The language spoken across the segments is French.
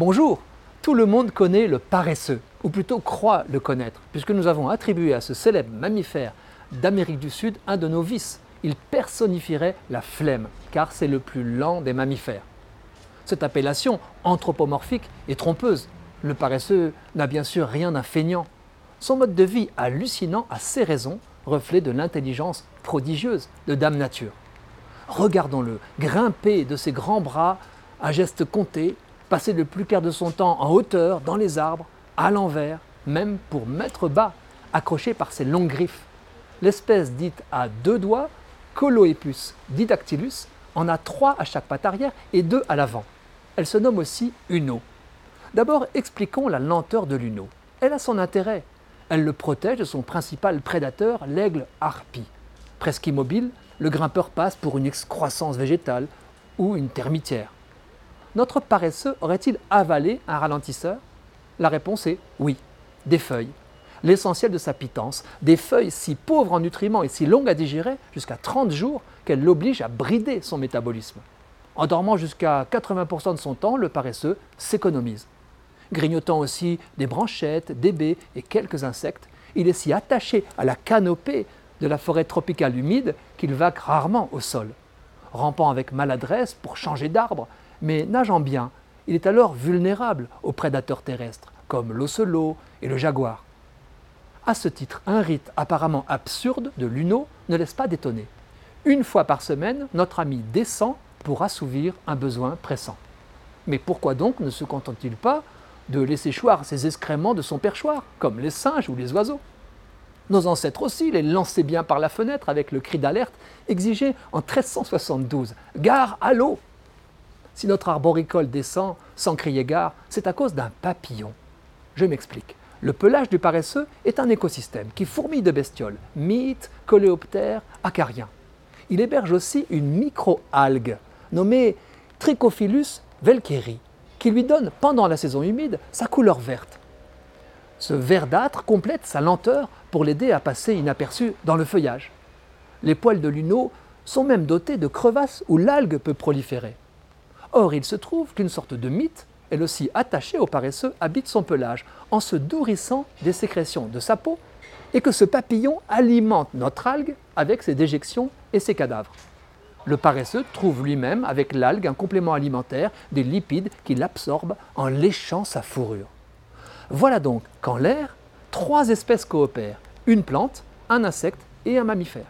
Bonjour Tout le monde connaît le paresseux, ou plutôt croit le connaître, puisque nous avons attribué à ce célèbre mammifère d'Amérique du Sud un de nos vices. Il personnifierait la flemme, car c'est le plus lent des mammifères. Cette appellation anthropomorphique est trompeuse. Le paresseux n'a bien sûr rien d'un feignant. Son mode de vie hallucinant a ses raisons, reflet de l'intelligence prodigieuse de Dame Nature. Regardons-le, grimper de ses grands bras à gestes comptés, passer le plus clair de son temps en hauteur, dans les arbres, à l'envers, même pour mettre bas, accroché par ses longues griffes. L'espèce dite à deux doigts, Coloepus didactylus, en a trois à chaque patte arrière et deux à l'avant. Elle se nomme aussi Uno. D'abord, expliquons la lenteur de l'Uno. Elle a son intérêt. Elle le protège de son principal prédateur, l'aigle harpie. Presque immobile, le grimpeur passe pour une excroissance végétale ou une termitière. Notre paresseux aurait-il avalé un ralentisseur? La réponse est oui, des feuilles. L'essentiel de sa pitance, des feuilles si pauvres en nutriments et si longues à digérer, jusqu'à 30 jours, qu'elles l'obligent à brider son métabolisme. En dormant jusqu'à 80% de son temps, le paresseux s'économise. Grignotant aussi des branchettes, des baies et quelques insectes, il est si attaché à la canopée de la forêt tropicale humide qu'il vague rarement au sol. Rampant avec maladresse pour changer d'arbre, mais nageant bien, il est alors vulnérable aux prédateurs terrestres, comme l'ocelot et le jaguar. À ce titre, un rite apparemment absurde de l'uno ne laisse pas d'étonner. Une fois par semaine, notre ami descend pour assouvir un besoin pressant. Mais pourquoi donc ne se contente-t-il pas de laisser choir ses excréments de son perchoir, comme les singes ou les oiseaux? Nos ancêtres aussi les lançaient bien par la fenêtre avec le cri d'alerte exigé en 1372 Gare à l'eau si notre arboricole descend sans crier gare, c'est à cause d'un papillon. Je m'explique. Le pelage du paresseux est un écosystème qui fourmille de bestioles, mythes, coléoptères, acariens. Il héberge aussi une micro-algue nommée Trichophilus velkeri, qui lui donne, pendant la saison humide, sa couleur verte. Ce verdâtre complète sa lenteur pour l'aider à passer inaperçu dans le feuillage. Les poils de luneau sont même dotés de crevasses où l'algue peut proliférer. Or, il se trouve qu'une sorte de mythe, elle aussi attachée au paresseux, habite son pelage en se nourrissant des sécrétions de sa peau et que ce papillon alimente notre algue avec ses déjections et ses cadavres. Le paresseux trouve lui-même avec l'algue un complément alimentaire, des lipides qu'il absorbe en léchant sa fourrure. Voilà donc qu'en l'air, trois espèces coopèrent, une plante, un insecte et un mammifère.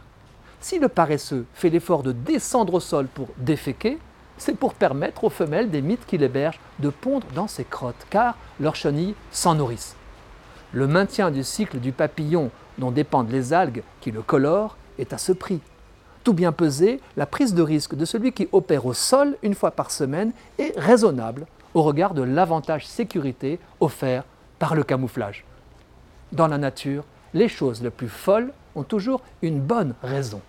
Si le paresseux fait l'effort de descendre au sol pour déféquer, c'est pour permettre aux femelles des mythes qu'il héberge de pondre dans ses crottes, car leurs chenilles s'en nourrissent. Le maintien du cycle du papillon dont dépendent les algues qui le colorent est à ce prix. Tout bien pesé, la prise de risque de celui qui opère au sol une fois par semaine est raisonnable au regard de l'avantage sécurité offert par le camouflage. Dans la nature, les choses les plus folles ont toujours une bonne raison.